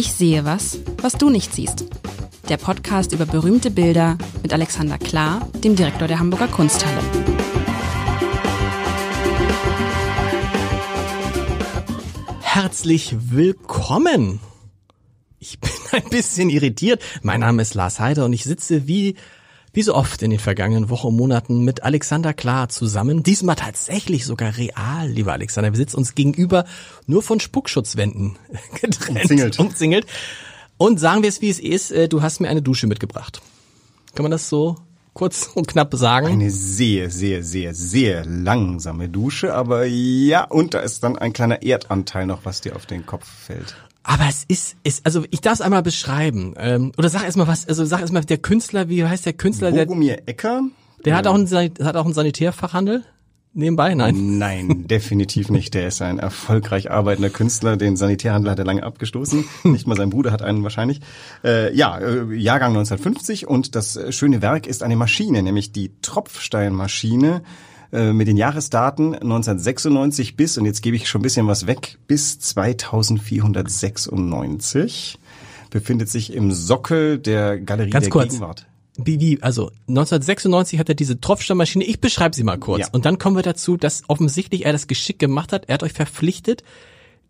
Ich sehe was, was du nicht siehst. Der Podcast über berühmte Bilder mit Alexander Klar, dem Direktor der Hamburger Kunsthalle. Herzlich willkommen. Ich bin ein bisschen irritiert. Mein Name ist Lars Heider und ich sitze wie wie so oft in den vergangenen Wochen und Monaten mit Alexander Klar zusammen. Diesmal tatsächlich sogar real, lieber Alexander. Wir sitzen uns gegenüber nur von Spuckschutzwänden getrennt. Umzingelt. umzingelt. Und sagen wir es, wie es ist, äh, du hast mir eine Dusche mitgebracht. Kann man das so kurz und knapp sagen? Eine sehr, sehr, sehr, sehr langsame Dusche, aber ja, und da ist dann ein kleiner Erdanteil noch, was dir auf den Kopf fällt. Aber es ist, ist also ich darf es einmal beschreiben. Ähm, oder sag erstmal was, also sag erstmal der Künstler, wie heißt der Künstler? Der, Bogomir Ecker? der hat auch einen, hat auch einen Sanitärfachhandel nebenbei, nein? Nein, definitiv nicht. Der ist ein erfolgreich arbeitender Künstler. Den Sanitärhandel hat er lange abgestoßen. Nicht mal sein Bruder hat einen wahrscheinlich. Äh, ja, äh, Jahrgang 1950 und das äh, schöne Werk ist eine Maschine, nämlich die Tropfsteinmaschine äh, mit den Jahresdaten 1996 bis, und jetzt gebe ich schon ein bisschen was weg, bis 2496 befindet sich im Sockel der Galerie Ganz der kurz. Gegenwart. Wie, wie, also 1996 hat er diese Tropfsteinmaschine, ich beschreibe sie mal kurz. Ja. Und dann kommen wir dazu, dass offensichtlich er das geschickt gemacht hat. Er hat euch verpflichtet,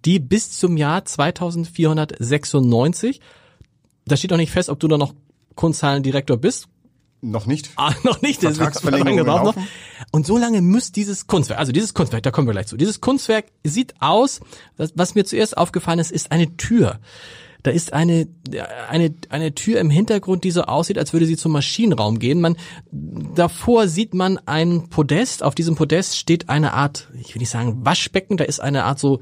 die bis zum Jahr 2496, da steht auch nicht fest, ob du da noch Kunsthallendirektor bist, Noch nicht? Ah, noch nicht. das Vertragsverlängerung drauf noch. Und so lange muss dieses Kunstwerk, also dieses Kunstwerk, da kommen wir gleich zu. Dieses Kunstwerk sieht aus, was, was mir zuerst aufgefallen ist, ist eine Tür. Da ist eine, eine, eine Tür im Hintergrund, die so aussieht, als würde sie zum Maschinenraum gehen. Man, davor sieht man ein Podest. Auf diesem Podest steht eine Art, ich will nicht sagen Waschbecken, da ist eine Art so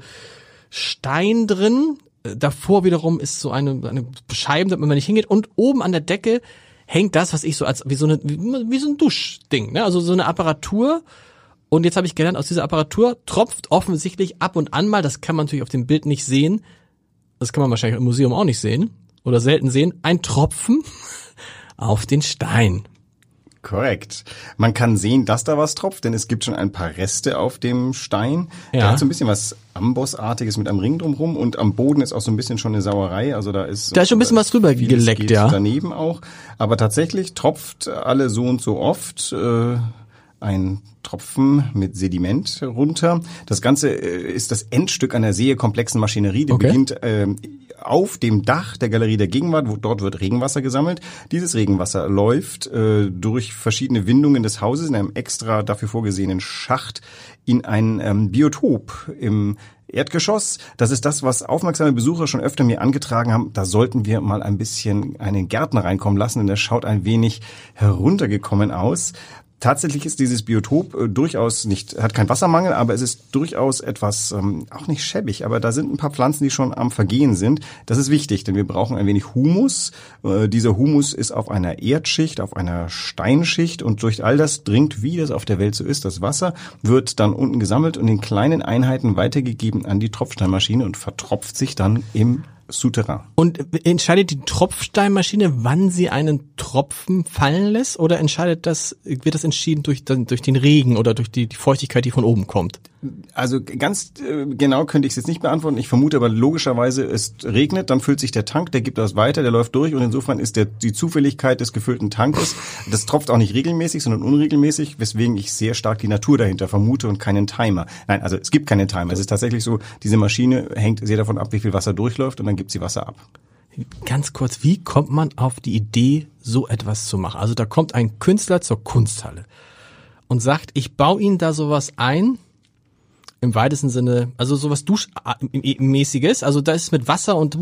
Stein drin. Davor wiederum ist so eine, eine Scheibe, damit man nicht hingeht. Und oben an der Decke hängt das, was ich so als wie so eine wie, wie so ein Duschding, ne? Also so eine Apparatur. Und jetzt habe ich gelernt, aus dieser Apparatur tropft offensichtlich ab und an mal, das kann man natürlich auf dem Bild nicht sehen. Das kann man wahrscheinlich im Museum auch nicht sehen oder selten sehen. Ein Tropfen auf den Stein. Korrekt. Man kann sehen, dass da was tropft, denn es gibt schon ein paar Reste auf dem Stein. Ja. Der hat so ein bisschen was Ambossartiges mit einem Ring drumrum und am Boden ist auch so ein bisschen schon eine Sauerei. Also da ist Da ist schon ein bisschen was drüber geleckt, ja. Daneben auch. Aber tatsächlich tropft alle so und so oft. Äh, ein Tropfen mit Sediment runter. Das Ganze äh, ist das Endstück einer sehr komplexen Maschinerie, die Okay. beginnt ähm, auf dem Dach der Galerie der Gegenwart, wo dort wird Regenwasser gesammelt. Dieses Regenwasser läuft äh, durch verschiedene Windungen des Hauses in einem extra dafür vorgesehenen Schacht in ein ähm, Biotop im Erdgeschoss. Das ist das, was aufmerksame Besucher schon öfter mir angetragen haben. Da sollten wir mal ein bisschen einen Gärtner reinkommen lassen, denn der schaut ein wenig heruntergekommen aus. Tatsächlich ist dieses Biotop äh, durchaus nicht, hat keinen Wassermangel, aber es ist durchaus etwas, ähm, auch nicht schäbig, aber da sind ein paar Pflanzen, die schon am Vergehen sind. Das ist wichtig, denn wir brauchen ein wenig Humus. Äh, dieser Humus ist auf einer Erdschicht, auf einer Steinschicht und durch all das dringt, wie das auf der Welt so ist, das Wasser, wird dann unten gesammelt und in kleinen Einheiten weitergegeben an die Tropfsteinmaschine und vertropft sich dann im Souterrain. Und entscheidet die Tropfsteinmaschine, wann sie einen Tropfen fallen lässt, oder entscheidet das, wird das entschieden durch, den- durch den Regen oder durch die, die Feuchtigkeit, die von oben kommt? Also ganz äh, genau könnte ich es jetzt nicht beantworten. Ich vermute aber logischerweise, es regnet, dann füllt sich der Tank, der gibt das weiter, der läuft durch und insofern ist der, die Zufälligkeit des gefüllten Tankes, das tropft auch nicht regelmäßig, sondern unregelmäßig, weswegen ich sehr stark die Natur dahinter vermute und keinen Timer. Nein, also es gibt keinen Timer. Es ist tatsächlich so, diese Maschine hängt sehr davon ab, wie viel Wasser durchläuft und dann gibt sie Wasser ab. Ganz kurz, wie kommt man auf die Idee, so etwas zu machen? Also da kommt ein Künstler zur Kunsthalle und sagt, ich baue Ihnen da sowas ein, im weitesten Sinne, also sowas Duschmäßiges, also da ist es mit Wasser und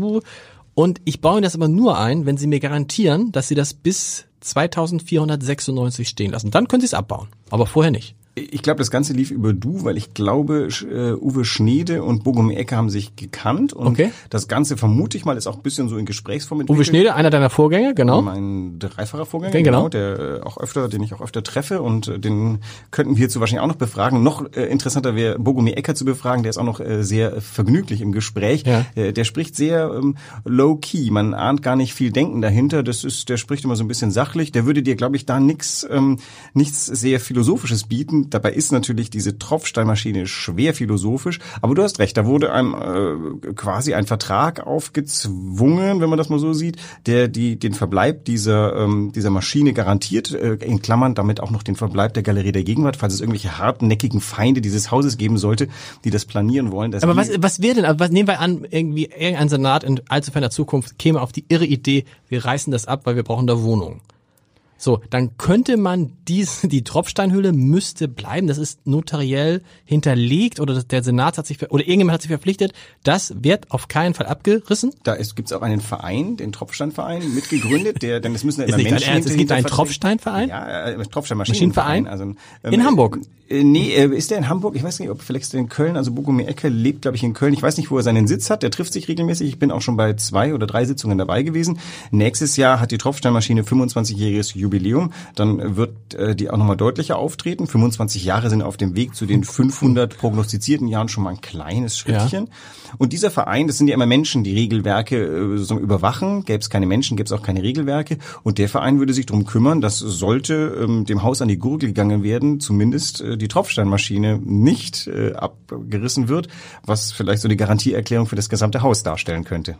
und ich baue Ihnen das aber nur ein, wenn Sie mir garantieren, dass Sie das bis 2496 stehen lassen. Dann können Sie es abbauen, aber vorher nicht. Ich glaube, das Ganze lief über Du, weil ich glaube, äh, Uwe Schnede und Bogomir Ecke haben sich gekannt und Okay. das Ganze vermute ich mal ist auch ein bisschen so in Gesprächsform Uwe entwickelt. Schnede, einer deiner Vorgänger, genau. Mein dreifacher Vorgänger, Den genau. der äh, auch öfter, den ich auch öfter treffe und äh, den könnten wir hierzu wahrscheinlich auch noch befragen. Noch äh, interessanter wäre Bogomir Ecker zu befragen, der ist auch noch äh, sehr vergnüglich im Gespräch. Ja. Äh, der spricht sehr ähm, low key, man ahnt gar nicht viel Denken dahinter. Das ist, der spricht immer so ein bisschen sachlich. Der würde dir, glaube ich, da nix, ähm, nichts sehr philosophisches bieten. Dabei ist natürlich diese Tropfsteinmaschine schwer philosophisch, aber du hast recht, da wurde einem äh, quasi ein Vertrag aufgezwungen, wenn man das mal so sieht, der die den Verbleib dieser ähm, dieser Maschine garantiert, äh, in Klammern damit auch noch den Verbleib der Galerie der Gegenwart, falls es irgendwelche hartnäckigen Feinde dieses Hauses geben sollte, die das planieren wollen. aber was was wäre denn, aber was nehmen wir an, irgendwie irgendein Senat in allzu ferner Zukunft käme auf die irre Idee, wir reißen das ab, weil wir brauchen da Wohnungen. So, dann könnte man diese, die Tropfsteinhöhle müsste bleiben. Das ist notariell hinterlegt oder der Senat hat sich, oder irgendjemand hat sich verpflichtet. Das wird auf keinen Fall abgerissen. Da gibt es auch einen Verein, den Tropfsteinverein, mitgegründet, der, denn es müssen ja immer ist Menschen Ernst, Es gibt einen Tropfsteinverein? Ja, äh, Tropfsteinmaschinenverein. Also, ähm, in Hamburg? Äh, nee, äh, ist der in Hamburg? Ich weiß nicht, ob vielleicht ist in Köln. Also Bogomir Ecke lebt, glaube ich, in Köln. Ich weiß nicht, wo er seinen Sitz hat. Der trifft sich regelmäßig. Ich bin auch schon bei zwei oder drei Sitzungen dabei gewesen. Nächstes Jahr hat die Tropfsteinmaschine 25-jähriges Jubiläum. Dann wird äh, die auch nochmal deutlicher auftreten. 25 Jahre sind auf dem Weg zu den 500 prognostizierten Jahren schon mal ein kleines Schrittchen. Ja. Und dieser Verein, das sind ja immer Menschen, die Regelwerke äh, so überwachen. Gäbe es keine Menschen, gäbe es auch keine Regelwerke. Und der Verein würde sich darum kümmern, dass sollte ähm, dem Haus an die Gurgel gegangen werden, zumindest äh, die Tropfsteinmaschine nicht äh, abgerissen wird, was vielleicht so die Garantieerklärung für das gesamte Haus darstellen könnte.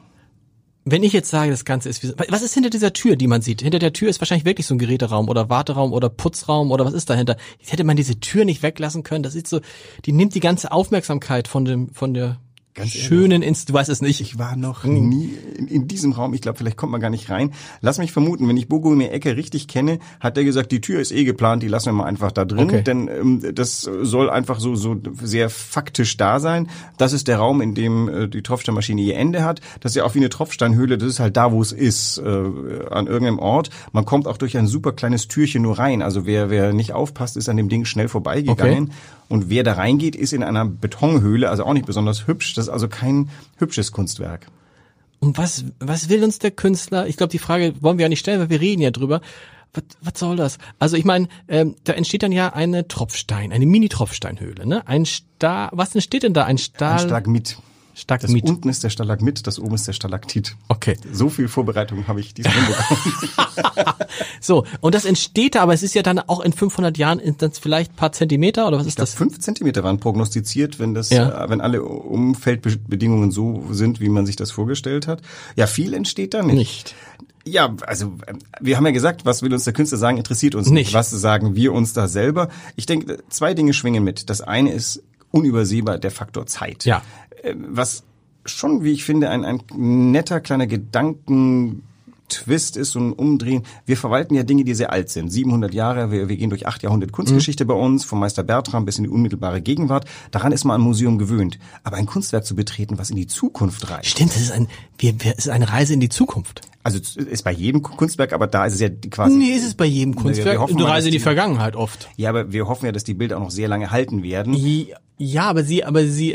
Wenn ich jetzt sage, das Ganze ist wie, was ist hinter dieser Tür, die man sieht? Hinter der Tür ist wahrscheinlich wirklich so ein Geräteraum oder Warteraum oder Putzraum oder was ist dahinter? Jetzt hätte man diese Tür nicht weglassen können. Das ist so, die nimmt die ganze Aufmerksamkeit von dem, von der Ganz schönen Inst, du weißt es nicht. Ich war noch hm. nie in, in, diesem Raum. Ich glaube, vielleicht kommt man gar nicht rein. Lass mich vermuten, wenn ich Bogomir Ecke richtig kenne, hat der gesagt, die Tür ist eh geplant, die lassen wir mal einfach da drin, okay. denn ähm, das soll einfach so so sehr faktisch da sein. Das ist der Raum, in dem äh, die Tropfsteinmaschine ihr Ende hat. Das ist ja auch wie eine Tropfsteinhöhle. Das ist halt da, wo es ist, äh, an irgendeinem Ort. Man kommt auch durch ein super kleines Türchen nur rein. Also wer wer nicht aufpasst, ist an dem Ding schnell vorbeigegangen. Okay. Und wer da reingeht, ist in einer Betonhöhle, also auch nicht besonders hübsch. Das ist also kein hübsches Kunstwerk. Und was, was will uns der Künstler? Ich glaube, die Frage wollen wir ja nicht stellen, weil wir reden ja drüber. Was, was soll das? Also ich meine, ähm, da entsteht dann ja eine Tropfstein, eine Mini-Tropfsteinhöhle, ne? Ein Star, was entsteht denn da? Ein Stahl? Ein Stalagmit. Stalagmit. Das unten ist der Stalagmit, das oben ist der Stalaktit. Okay. So viel Vorbereitung habe ich diesmal hinbekommen. so, und das entsteht da, aber es ist ja dann auch in 500 Jahren dann vielleicht paar Zentimeter oder was ist ich glaub, das? Fünf Zentimeter waren prognostiziert, wenn das, ja. äh, wenn alle Umfeldbedingungen so sind, wie man sich das vorgestellt hat. Ja, viel entsteht da nicht. Nicht. Ja, also wir haben ja gesagt, was will uns der Künstler sagen, interessiert uns nicht. nicht. Was sagen wir uns da selber? Ich denke, zwei Dinge schwingen mit. Das eine ist unübersehbar der Faktor Zeit. Ja. Äh, was schon, wie ich finde, ein, ein netter kleiner Gedanken Twist ist, so ein Umdrehen. Wir verwalten ja Dinge, die sehr alt sind. 700 Jahre, wir, wir gehen durch acht Jahrhunderte Kunstgeschichte mhm. bei uns, vom Meister Bertram bis in die unmittelbare Gegenwart. Daran ist man ein Museum gewöhnt. Aber ein Kunstwerk zu betreten, was in die Zukunft reicht. Stimmt, das ist, ein, wir, wir, es ist eine Reise in die Zukunft. Also ist bei jedem Kunstwerk, aber da ist es ja quasi. Nee, ist es bei jedem Kunstwerk. eine Reise in die, die Vergangenheit oft. Ja, aber wir hoffen ja, dass die Bilder auch noch sehr lange halten werden. Ja, aber sie, aber sie,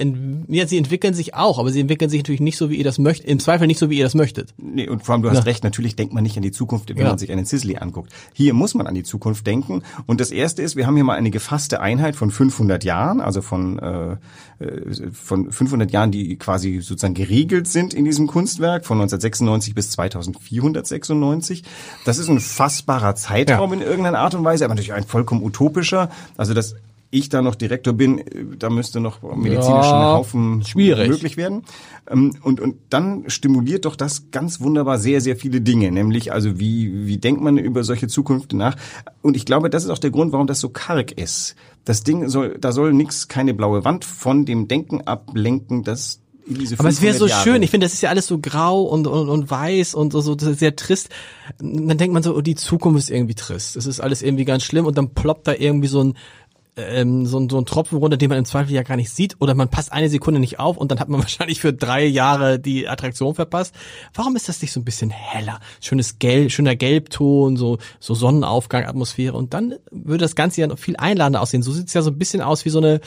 ja, sie entwickeln sich auch, aber sie entwickeln sich natürlich nicht so, wie ihr das möchtet, im Zweifel nicht so, wie ihr das möchtet. Nee, und vor allem, du hast ja. recht, natürlich denkt man nicht an die Zukunft, wenn ja. man sich einen Sisley anguckt. Hier muss man an die Zukunft denken. Und das erste ist, wir haben hier mal eine gefasste Einheit von 500 Jahren, also von, äh, äh von 500 Jahren, die quasi sozusagen geregelt sind in diesem Kunstwerk, von 1996 bis 2496. Das ist ein fassbarer Zeitraum ja. in irgendeiner Art und Weise, aber natürlich ein vollkommen utopischer. Also das ich da noch Direktor bin, da müsste noch medizinischen ja, Haufen schwierig. möglich werden. Ähm, und, und dann stimuliert doch das ganz wunderbar sehr, sehr viele Dinge, nämlich also wie, wie denkt man über solche Zukunft nach? Und ich glaube, das ist auch der Grund, warum das so karg ist. Das Ding soll, da soll nix, keine blaue Wand von dem Denken ablenken, dass aber es wäre so Jahre. schön. Ich finde, das ist ja alles so grau und, und, und weiß und so, das ist sehr trist. Dann denkt man so, oh, die Zukunft ist irgendwie trist. Es ist alles irgendwie ganz schlimm und dann ploppt da irgendwie so ein ähm, so, so ein Tropfen runter, den man im Zweifel ja gar nicht sieht, oder man passt eine Sekunde nicht auf und dann hat man wahrscheinlich für drei Jahre die Attraktion verpasst. Warum ist das nicht so ein bisschen heller? Schönes Gelb, schöner Gelbton, so, so Sonnenaufgang, Atmosphäre und dann würde das Ganze ja noch viel einladender aussehen. So sieht's ja so ein bisschen aus wie so eine,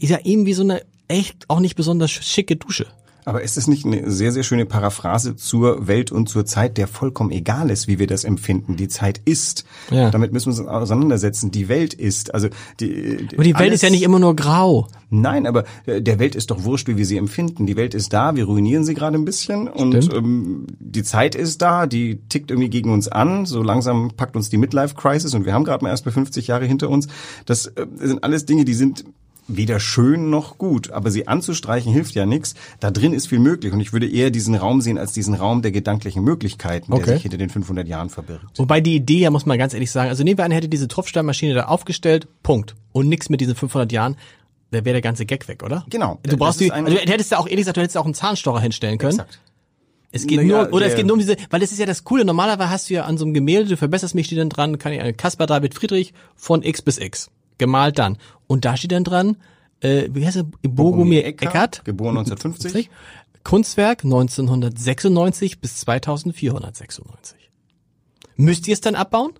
ist ja eben wie so eine echt auch nicht besonders schicke Dusche. Aber ist es nicht eine sehr, sehr schöne Paraphrase zur Welt und zur Zeit, der vollkommen egal ist, wie wir das empfinden? Die Zeit ist. Ja. Damit müssen wir uns auseinandersetzen. Die Welt ist. Also die, Aber die Welt alles- ist ja nicht immer nur grau. Nein, aber äh, der Welt ist doch wurscht, wie wir sie empfinden. Die Welt ist da, wir ruinieren sie gerade ein bisschen und Stimmt. ähm, die Zeit ist da, die tickt irgendwie gegen uns an. So langsam packt uns die Midlife-Crisis und wir haben gerade mal erst bei 50 Jahre hinter uns. Das äh, sind alles Dinge, die sind weder schön noch gut, aber sie anzustreichen hilft ja nichts. Da drin ist viel möglich und ich würde eher diesen Raum sehen als diesen Raum der gedanklichen Möglichkeiten, Okay. der sich hinter den 500 Jahren verbirgt. Wobei die Idee, ja muss man ganz ehrlich sagen, also nehmen wir an, hätte diese Tropfsteinmaschine da aufgestellt, Punkt. Und nichts mit diesen 500 Jahren, da wäre der ganze Gag weg, oder? Genau. Du brauchst die, also du hättest da auch, ehrlich gesagt, du hättest da auch einen Zahnstocher hinstellen können. Exakt. Es geht Naja, nur, oder es geht nur um diese, weil das ist ja das Coole. Normalerweise hast du ja an so einem Gemälde, du verbesserst mich, steht dann dran, kann ich eine Caspar David Friedrich von X bis X. Gemalt dann. Und da steht dann dran, äh, wie heißt er? Bogomir Eckert. geboren 1950. Kunstwerk 1996 bis 2496. Müsst ihr es dann abbauen?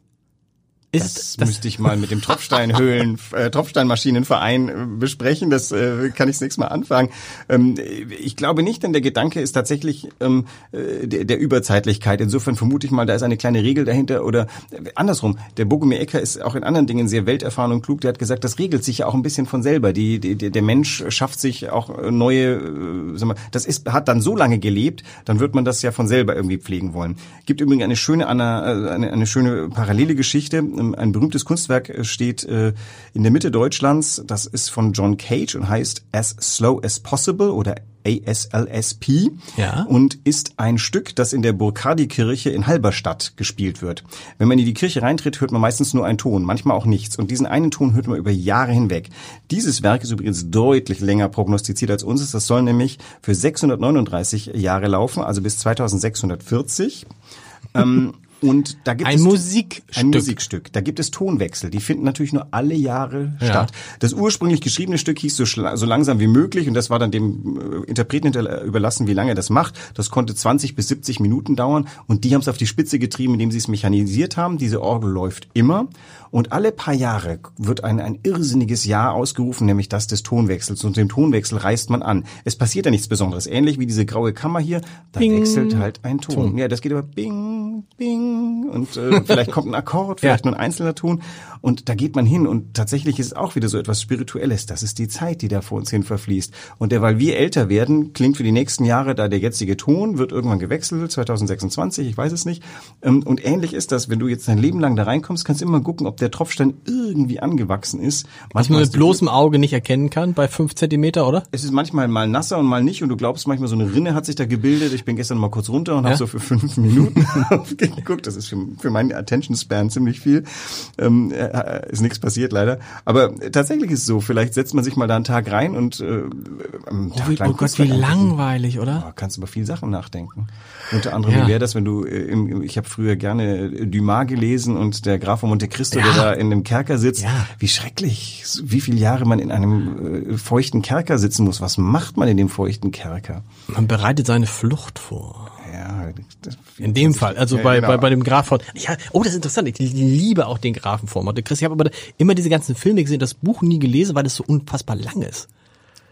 Ist Das, müsste ich mal mit dem Tropfsteinhöhlen, äh, Tropfsteinmaschinenverein äh, besprechen. Das äh, kann ich nächstes Mal anfangen. Ähm, ich glaube nicht, denn der Gedanke ist tatsächlich ähm, äh, der, der Überzeitlichkeit. Insofern vermute ich mal, da ist eine kleine Regel dahinter. Oder äh, andersrum, der Bogomir Ecker ist auch in anderen Dingen sehr welterfahren und klug. Der hat gesagt, das regelt sich ja auch ein bisschen von selber. Die, die, der Mensch schafft sich auch neue, äh, sag mal, das ist, hat dann so lange gelebt, dann wird man das ja von selber irgendwie pflegen wollen. Gibt übrigens eine schöne, äh, eine, eine schöne parallele Geschichte. Ähm, Ein berühmtes Kunstwerk äh, steht äh, in der Mitte Deutschlands. Das ist von John Cage und heißt As Slow as Possible oder ASLSP Ja. und ist ein Stück, das in der Burkhardi-Kirche in Halberstadt gespielt wird. Wenn man in die Kirche reintritt, hört man meistens nur einen Ton, manchmal auch nichts. Und diesen einen Ton hört man über Jahre hinweg. Dieses Werk ist übrigens deutlich länger prognostiziert als unseres. Das soll nämlich für 639 Jahre laufen, also bis 2640. ähm, und da gibt Ein es Musikstück. Ein Musikstück. Da gibt es Tonwechsel. Die finden natürlich nur alle Jahre Ja. statt. Das ursprünglich geschriebene Stück hieß so, so langsam wie möglich und das war dann dem äh, Interpreten hinter- überlassen, wie lange er das macht. Das konnte 20 bis 70 Minuten dauern und die haben es auf die Spitze getrieben, indem sie es mechanisiert haben. Diese Orgel läuft immer und alle paar Jahre wird ein, ein irrsinniges Jahr ausgerufen, nämlich das des Tonwechsels und dem Tonwechsel reißt man an. Es passiert ja nichts Besonderes. Ähnlich wie diese graue Kammer hier, da Bing. wechselt halt ein Ton. Ja, das geht aber bing, bing und äh, vielleicht kommt ein Akkord, vielleicht Ja. nur ein einzelner Ton und da geht man hin und tatsächlich ist es auch wieder so etwas Spirituelles. Das ist die Zeit, die da vor uns hin verfließt. Und der, weil wir älter werden, klingt für die nächsten Jahre da der jetzige Ton, wird irgendwann gewechselt, 2026, ich weiß es nicht. Ähm, Und ähnlich ist das, wenn du jetzt dein Leben lang da reinkommst, kannst du immer gucken, ob der Tropfstein irgendwie angewachsen ist. Was man mit bloßem Auge nicht erkennen kann, bei fünf Zentimeter, oder? es ist manchmal mal nasser und mal nicht und du glaubst manchmal so eine Rinne hat sich da gebildet. Ich bin gestern mal kurz runter und Ja? habe so für fünf Minuten geguckt. Das ist für, für meinen Attention Span ziemlich viel. Ähm, äh, ist nichts passiert leider. Aber tatsächlich ist es so. Vielleicht setzt man sich mal da einen Tag rein und äh, am Oh, Tag wie, lang oh Gott, wie langweilig, oder? Ja, kannst über viele Sachen nachdenken. Unter anderem, Ja. wie wäre das, wenn du, äh, im, ich habe früher gerne äh, Dumas gelesen und der Graf von Monte Cristo, Ja. der da in einem Kerker sitzt. Ja. Wie schrecklich, wie viele Jahre man in einem äh, feuchten Kerker sitzen muss. Was macht man in dem feuchten Kerker? Man bereitet seine Flucht vor. Ja, das, In dem Fall, also Ja, bei, genau. bei, bei dem Graf von. Ja, oh, das ist interessant. Ich liebe auch den Grafen von Monte Cristo. Ich habe aber immer diese ganzen Filme gesehen, das Buch nie gelesen, weil das so unfassbar lang ist.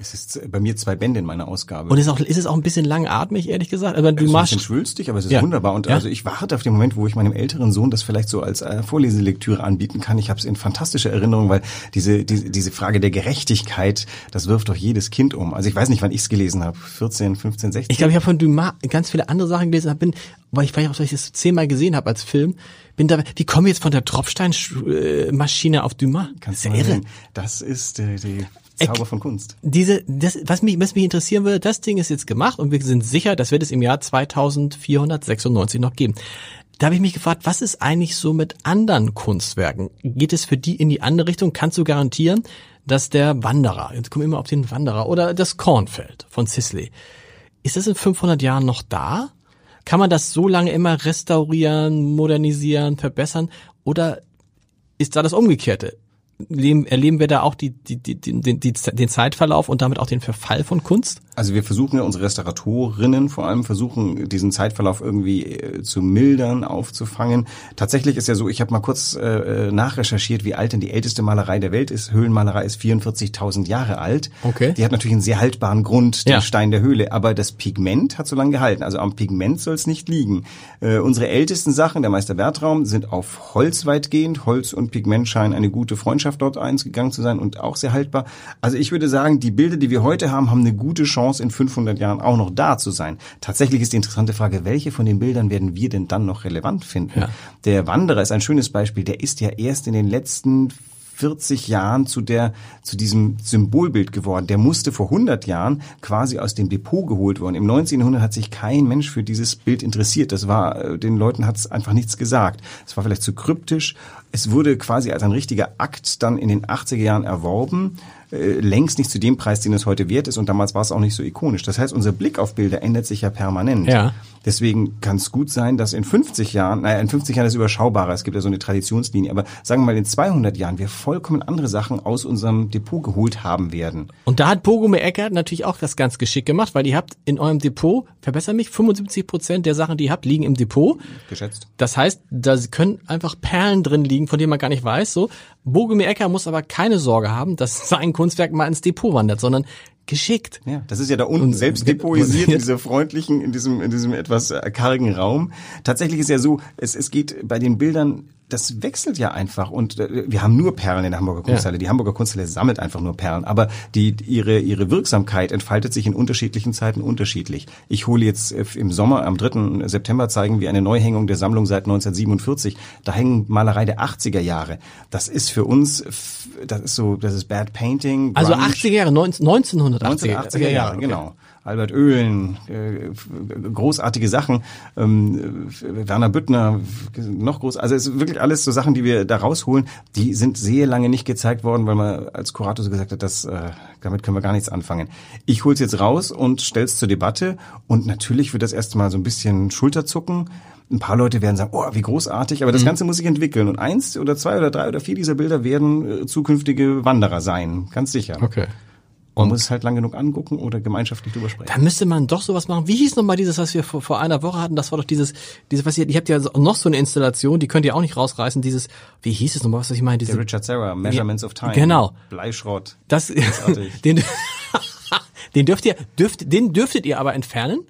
Es ist bei mir zwei Bände in meiner Ausgabe. Und ist, auch, ist es auch ein bisschen langatmig, ehrlich gesagt. Aber du ist ein machst. bisschen schwülstig, aber es ist Ja. wunderbar. Und Ja. also ich warte auf den Moment, wo ich meinem älteren Sohn das vielleicht so als äh, Vorleselektüre anbieten kann. Ich habe es in fantastischer Erinnerung, weil diese, diese, diese Frage der Gerechtigkeit, das wirft doch jedes Kind um. Also ich weiß nicht, wann ich es gelesen habe. 14, 15, 16. Ich glaube, ich habe von Dumas ganz viele andere Sachen gelesen, bin, weil ich vielleicht auch, weil ich das zehnmal gesehen habe als Film, bin da, wie komme ich jetzt von der Tropfsteinmaschine auf Dumas? Kannst das ist ja irre. sehen. Das ist äh, die Zauber von Kunst. Diese, das, was mich, was mich interessieren würde, das Ding ist jetzt gemacht und wir sind sicher, das wird es im Jahr 2496 noch geben. Da habe ich mich gefragt, was ist eigentlich so mit anderen Kunstwerken? Geht es für die in die andere Richtung? Kannst du garantieren, dass der Wanderer, jetzt kommen wir immer auf den Wanderer, oder das Kornfeld von Sisley, ist das in 500 Jahren noch da? Kann man das so lange immer restaurieren, modernisieren, verbessern? Oder ist da das Umgekehrte? Leben, erleben wir da auch die, die, die, die, den Zeitverlauf und damit auch den Verfall von Kunst? Also wir versuchen ja, unsere Restauratorinnen vor allem versuchen, diesen Zeitverlauf irgendwie äh, zu mildern, aufzufangen. Tatsächlich ist ja so, ich habe mal kurz äh, äh, nachrecherchiert, wie alt denn die älteste Malerei der Welt ist. Höhlenmalerei ist 44.000 Jahre alt. Okay. Die hat natürlich einen sehr haltbaren Grund, den Ja. Stein der Höhle, aber das Pigment hat so lange gehalten. Also am Pigment soll es nicht liegen. Äh, unsere ältesten Sachen, der Meister Bertraum, sind auf Holz weitgehend. Holz und Pigment scheinen eine gute Freundschaft dort eingegangen zu sein und auch sehr haltbar. Also ich würde sagen, die Bilder, die wir heute haben, haben eine gute Chance, in 500 Jahren auch noch da zu sein. Tatsächlich ist die interessante Frage, welche von den Bildern werden wir denn dann noch relevant finden? Ja. Der Wanderer ist ein schönes Beispiel. Der ist ja erst in den letzten 40 Jahren zu der, zu diesem Symbolbild geworden. Der musste vor 100 Jahren quasi aus dem Depot geholt worden. Im 19. Jahrhundert hat sich kein Mensch für dieses Bild interessiert. Das war, äh, den Leuten hat es einfach nichts gesagt. Es war vielleicht zu kryptisch. Es wurde quasi als ein richtiger Akt dann in den 80er Jahren erworben. Äh, längst nicht zu dem Preis, den es heute wert ist. Und damals war es auch nicht so ikonisch. Das heißt, unser Blick auf Bilder ändert sich ja permanent. Ja. Deswegen kann es gut sein, dass in 50 Jahren, naja, in 50 Jahren ist überschaubarer, es gibt ja so eine Traditionslinie, aber sagen wir mal in 200 Jahren wir vollkommen andere Sachen aus unserem Depot geholt haben werden. Und da hat Bogome Eckert natürlich auch das ganz geschickt gemacht, weil ihr habt in eurem Depot, verbessere mich, 75 Prozent der Sachen, die ihr habt, liegen im Depot. Geschätzt. Das heißt, da können einfach Perlen drin liegen, von denen man gar nicht weiß. So, Bogome Ecker muss aber keine Sorge haben, dass sein Kunstwerk mal ins Depot wandert, sondern geschickt. Ja, das ist ja da unten Und- selbst ge- depoisiert in dieser freundlichen, in diesem, in diesem etwas äh, kargen Raum. Tatsächlich ist ja so, es, es geht bei den Bildern, das wechselt ja einfach und äh, wir haben nur Perlen in der Hamburger Kunsthalle. Die Hamburger Kunsthalle sammelt einfach nur Perlen, aber die, ihre, ihre Wirksamkeit entfaltet sich in unterschiedlichen Zeiten unterschiedlich. Ich hole jetzt äh, im Sommer, am 3. September zeigen wir eine Neuhängung der Sammlung seit 1947. Da hängen Malerei der 80er Jahre. Das ist für uns, das ist so, das ist Bad Painting. Also Grunge. 80er Jahre, 19, 1980er, 1980er Jahre, okay. genau. Albert Oehlen, äh, großartige Sachen, ähm, äh, Werner Büttner, noch groß, also es ist wirklich alles so Sachen, die wir da rausholen, die sind sehr lange nicht gezeigt worden, weil man als Kurator so gesagt hat, das, äh, damit können wir gar nichts anfangen. Ich hol's jetzt raus und stell's zur Debatte und natürlich wird das erste Mal so ein bisschen Schulterzucken. Ein paar Leute werden sagen, oh, wie großartig, aber das Ganze muss sich entwickeln. Und eins oder zwei oder drei oder vier dieser Bilder werden äh, zukünftige Wanderer sein, ganz sicher. Okay. Man muss es halt lang genug angucken oder gemeinschaftlich drüber sprechen. Da müsste man doch sowas machen. Wie hieß nochmal dieses, was wir vor, vor einer Woche hatten? Das war doch dieses, dieses, was ihr, ihr habt ja noch so eine Installation, die könnt ihr auch nicht rausreißen. Dieses, wie hieß es nochmal, was ich meine? Diese, Der Richard Serra, Measurements of Time. Genau. Bleischrott. das, den, den dürft ihr, dürft, den dürftet ihr aber entfernen?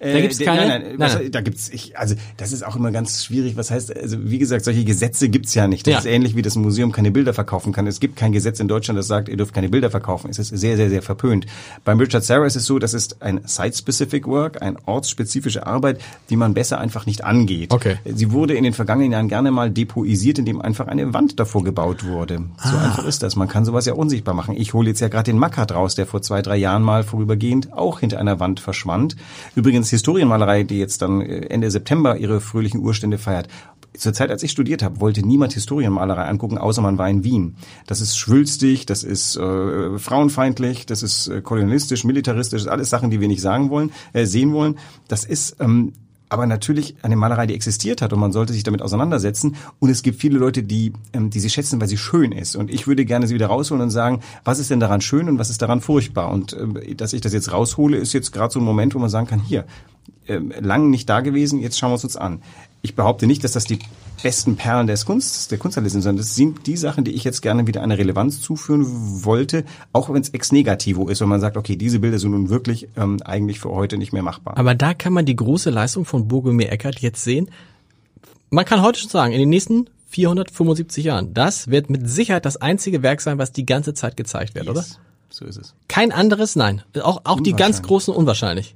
Da gibt's Äh, keine. Nein, nein, was, da gibt's. Ich, also das ist auch immer ganz schwierig. Was heißt? Also wie gesagt, solche Gesetze gibt's ja nicht. Das Ja. ist ähnlich wie das Museum keine Bilder verkaufen kann. Es gibt kein Gesetz in Deutschland, das sagt, ihr dürft keine Bilder verkaufen. Es ist sehr, sehr, sehr verpönt. Beim Richard Serra ist es so, das ist ein site-specific Work, ein ortsspezifische Arbeit, die man besser einfach nicht angeht. Okay. Sie wurde in den vergangenen Jahren gerne mal depoisiert, indem einfach eine Wand davor gebaut wurde. So Ah. einfach ist das. Man kann sowas ja unsichtbar machen. Ich hole jetzt ja gerade den Mackert raus, der vor zwei, drei Jahren mal vorübergehend auch hinter einer Wand verschwand. Übrigens Historienmalerei, die jetzt dann äh, Ende September ihre fröhlichen Urstände feiert. Zur Zeit, als ich studiert habe, wollte niemand Historienmalerei angucken, außer man war in Wien. Das ist schwülstig, das ist äh, frauenfeindlich, das ist äh, kolonialistisch, militaristisch, alles Sachen, die wir nicht sagen wollen, äh, sehen wollen. Das ist ähm, aber natürlich eine Malerei, die existiert hat und man sollte sich damit auseinandersetzen. Und es gibt viele Leute, die, ähm, die sie schätzen, weil sie schön ist. Und ich würde gerne sie wieder rausholen und sagen, was ist denn daran schön und was ist daran furchtbar? Und ähm, dass ich das jetzt raushole, ist jetzt gerade so ein Moment, wo man sagen kann, hier, ähm, lang nicht da gewesen, jetzt schauen wir es uns an. Ich behaupte nicht, dass das die besten Perlen des Kunst, der Kunsthalle sind, sondern das sind die Sachen, die ich jetzt gerne wieder eine Relevanz zuführen wollte, auch wenn es ex negativo ist, wenn man sagt, okay, diese Bilder sind nun wirklich ähm, eigentlich für heute nicht mehr machbar. Aber da kann man die große Leistung von Bogomir Eckert jetzt sehen. Man kann heute schon sagen, in den nächsten 475 Jahren, das wird mit Sicherheit das einzige Werk sein, was die ganze Zeit gezeigt wird, oder? Yes. So ist es. Kein anderes, nein. Auch, auch die ganz großen unwahrscheinlich.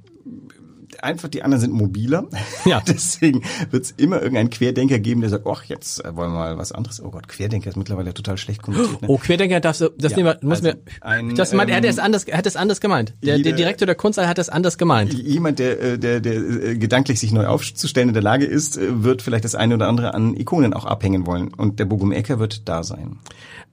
Einfach die anderen sind mobiler. Ja. Deswegen wird es immer irgendeinen Querdenker geben, der sagt, ach, jetzt äh, wollen wir mal was anderes. Oh Gott, Querdenker ist mittlerweile total schlecht konnotiert. Ne? Oh, Querdenker darfst du, das Ja, nehmen wir, muss also mir, ein, das meint, er hat ähm, es anders, er hat es anders gemeint. Der, der jeder- Direktor der Kunsthalle hat es anders gemeint. Jemand, der, äh, der, der äh, gedanklich sich neu aufzustellen in der Lage ist, äh, wird vielleicht das eine oder andere an Ikonen auch abhängen wollen. Und der Bogum Ecker wird da sein.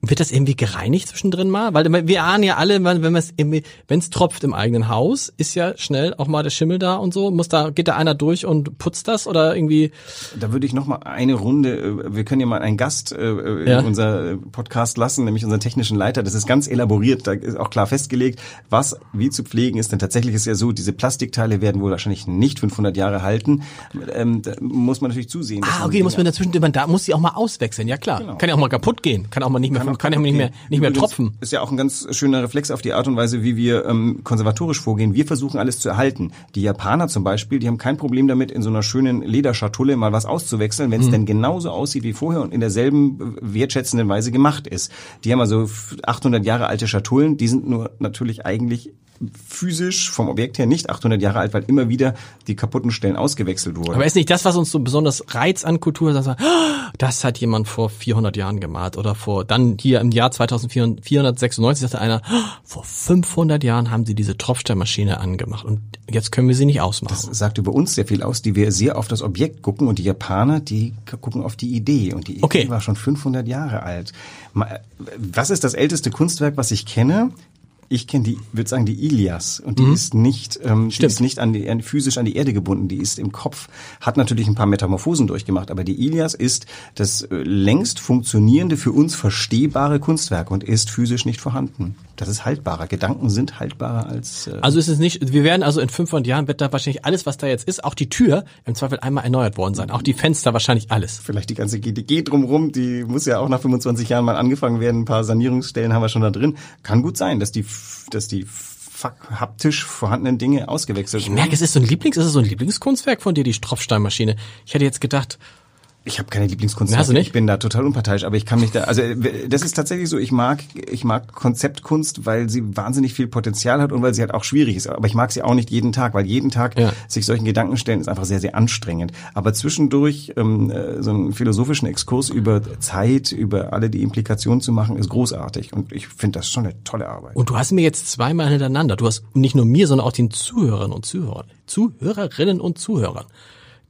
Wird das irgendwie gereinigt zwischendrin mal? Weil wir ahnen ja alle, wenn wenn es wenn es tropft im eigenen Haus, ist ja schnell auch mal der Schimmel da und so. So? Muss da, geht da einer durch und putzt das oder irgendwie? Da würde ich noch mal eine Runde, äh, wir können ja mal einen Gast äh, Ja. in unser Podcast lassen, nämlich unseren technischen Leiter. Das ist ganz elaboriert, da ist auch klar festgelegt, was wie zu pflegen ist. Denn tatsächlich ist ja so, diese Plastikteile werden wohl wahrscheinlich nicht 500 Jahre halten. Ähm, da muss man natürlich zusehen. Ah, okay, muss man dazwischen, man da muss sie auch mal auswechseln, ja klar. Genau. Kann ja auch mal kaputt gehen, kann auch mal nicht mehr, kann, ja nicht mehr, nicht mehr tropfen. Ist ja auch ein ganz schöner Reflex auf die Art und Weise, wie wir ähm, konservatorisch vorgehen. Wir versuchen alles zu erhalten. Die Japaner zum Beispiel, die haben kein Problem damit, in so einer schönen Lederschatulle mal was auszuwechseln, wenn es denn genauso aussieht wie vorher und in derselben wertschätzenden Weise gemacht ist. Die haben also 800 Jahre alte Schatullen, die sind nur natürlich eigentlich physisch vom Objekt her nicht 800 Jahre alt, weil immer wieder die kaputten Stellen ausgewechselt wurden. Aber ist nicht das, was uns so besonders reizt an Kultur, dass sagen, "Ah, das hat jemand vor 400 Jahren gemalt oder vor, dann hier im Jahr 2496 sagte einer, "Ah, vor 500 Jahren haben sie diese Tropfsteinmaschine angemacht und jetzt können wir sie nicht ausmachen. Das sagt über uns sehr viel aus, die wir sehr auf das Objekt gucken und die Japaner, die gucken auf die Idee und die Idee Okay. war schon 500 Jahre alt. Was ist das älteste Kunstwerk, was ich kenne? Ich kenne die, würde sagen die Ilias und die ist nicht, ähm, die Stimmt. ist nicht an die, an, physisch an die Erde gebunden, die ist im Kopf, hat natürlich ein paar Metamorphosen durchgemacht, aber die Ilias ist das äh, längst funktionierende, für uns verstehbare Kunstwerk und ist physisch nicht vorhanden. Das ist haltbarer. Gedanken sind haltbarer als äh, Also ist es nicht, wir werden also in 500 Jahren wird da wahrscheinlich alles, was da jetzt ist, auch die Tür im Zweifel einmal erneuert worden sein, auch die Fenster wahrscheinlich alles. vielleicht die ganze GDG drumrum, die muss ja auch nach 25 Jahren mal angefangen werden. Ein paar Sanierungsstellen haben wir schon da drin. Kann gut sein, dass die, dass die haptisch vorhandenen Dinge ausgewechselt Ich merke, es ist so ein Lieblings, ist es so ein Lieblingskunstwerk von dir, die Tropfsteinmaschine. Ich hätte jetzt gedacht, Ich habe keine Lieblingskunst. Hast du nicht? Ich bin da total unparteiisch, aber ich kann mich da, also äh, das ist tatsächlich so, ich mag, ich mag Konzeptkunst, weil sie wahnsinnig viel Potenzial hat und weil sie halt auch schwierig ist. Aber ich mag sie auch nicht jeden Tag, weil jeden Tag Ja. sich solchen Gedanken stellen ist einfach sehr, sehr anstrengend. Aber zwischendurch ähm, äh, so einen philosophischen Exkurs über Zeit, über alle die Implikationen zu machen, ist großartig. Und ich finde das schon eine tolle Arbeit. Und du hast mir jetzt zweimal hintereinander, du hast nicht nur mir, sondern auch den Zuhörern und Zuhörern, Zuhörerinnen und Zuhörern,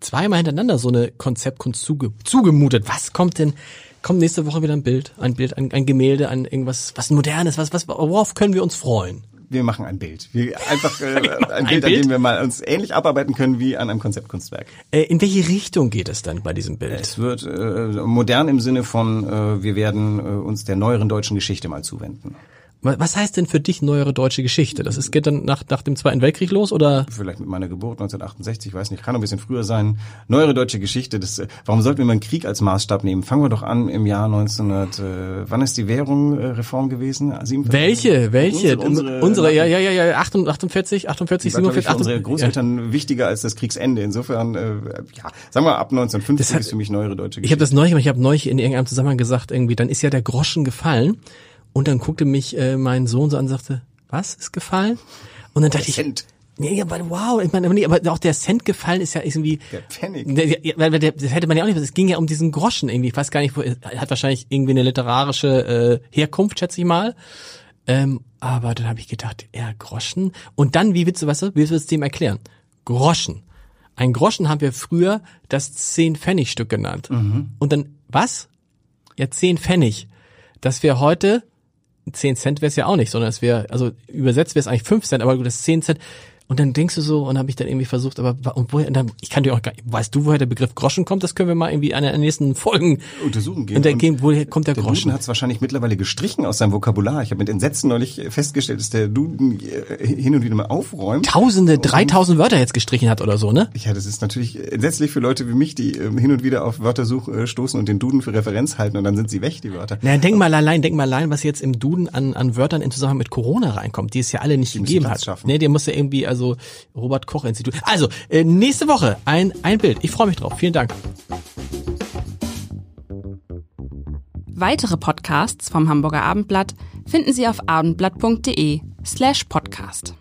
zweimal hintereinander so eine Konzeptkunst zuge zugemutet. Was kommt denn? Kommt nächste Woche wieder ein Bild, ein Bild, ein, ein Gemälde, ein irgendwas, was modernes, was, was, worauf können wir uns freuen? Wir machen ein Bild. Wir einfach äh, ein, Bild, an Bild? dem wir mal uns ähnlich abarbeiten können wie an einem Konzeptkunstwerk. Äh, in welche Richtung geht es dann bei diesem Bild? Es wird äh, modern im Sinne von, äh, wir werden äh, uns der neueren deutschen Geschichte mal zuwenden. Wa- Was heißt denn für dich neuere deutsche Geschichte? Das ist, geht dann nach, nach dem Zweiten Weltkrieg los oder? Vielleicht mit meiner Geburt 1968, weiß nicht, kann ein bisschen früher sein. Neuere deutsche Geschichte. Das, äh, warum sollten wir mal einen Krieg als Maßstab nehmen? Fangen wir doch an im Jahr 1900. Äh, wann ist die Währung äh, Reform gewesen? 47? Welche? Welche? Unsere, unsere, ja, ja, ja, ja, 48, 48, Die war, glaub ich, 47, für unsere 48. Großeltern wichtiger als das Kriegsende. Insofern, äh, ja, sagen wir ab 1950 Das hat- ist für mich neuere deutsche Ich habe Geschichte. das neulich, ich habe neulich in irgendeinem Zusammenhang gesagt, irgendwie, dann ist ja der Groschen gefallen. Und dann guckte mich äh, mein Sohn so an und sagte, was ist gefallen? Und dann dachte ich, Cent. nee, aber wow, ich meine, aber, nee, aber auch der Cent gefallen ist ja irgendwie, Der Pfennig. der, der, der, das hätte man ja auch nicht, es ging ja um diesen Groschen irgendwie, ich weiß gar nicht, wo, er hat wahrscheinlich irgendwie eine literarische äh, Herkunft, schätze ich mal. Ähm, aber dann habe ich gedacht, ja, Groschen. Und dann, wie willst du, weißt du, wie willst du es dem erklären? Groschen. Ein Groschen haben wir früher das 10-Pfennig-Stück genannt. Und dann, was? Ja, 10 Pfennig. Das wäre heute, 10 Cent wäre es ja auch nicht, sondern es wäre, also übersetzt wäre es eigentlich 5 Cent, aber gut, das 10 Cent. Und dann denkst du so, und habe ich dann irgendwie versucht, aber und woher, und dann, ich kann dir auch gar weißt du, woher der Begriff Groschen kommt? Das können wir mal irgendwie in einer der nächsten Folgen Untersuchen gehen. Und Und gehen, woher kommt der, Der Groschen? Duden hat es wahrscheinlich mittlerweile gestrichen aus seinem Vokabular. Ich habe mit Entsetzen neulich festgestellt, dass der Duden äh, hin und wieder mal aufräumt. Tausende, 3000 Wörter jetzt gestrichen hat oder so, ne? Ja, das ist natürlich entsetzlich für Leute wie mich, die ähm, hin und wieder auf Wörtersuch äh, stoßen und den Duden für Referenz halten und dann sind sie weg, die Wörter. Na, denk mal allein, denk mal allein, was jetzt im Duden an, an Wörtern in Zusammenhang mit Corona reinkommt, die es ja alle nicht müssen gegeben hat. schaffen. Ne, der muss ja irgendwie, also Robert Koch Institut. Also, äh, nächste Woche ein, ein Bild. Ich freue mich drauf. Vielen Dank. Weitere Podcasts vom Hamburger Abendblatt finden Sie auf abendblatt.de slash podcast.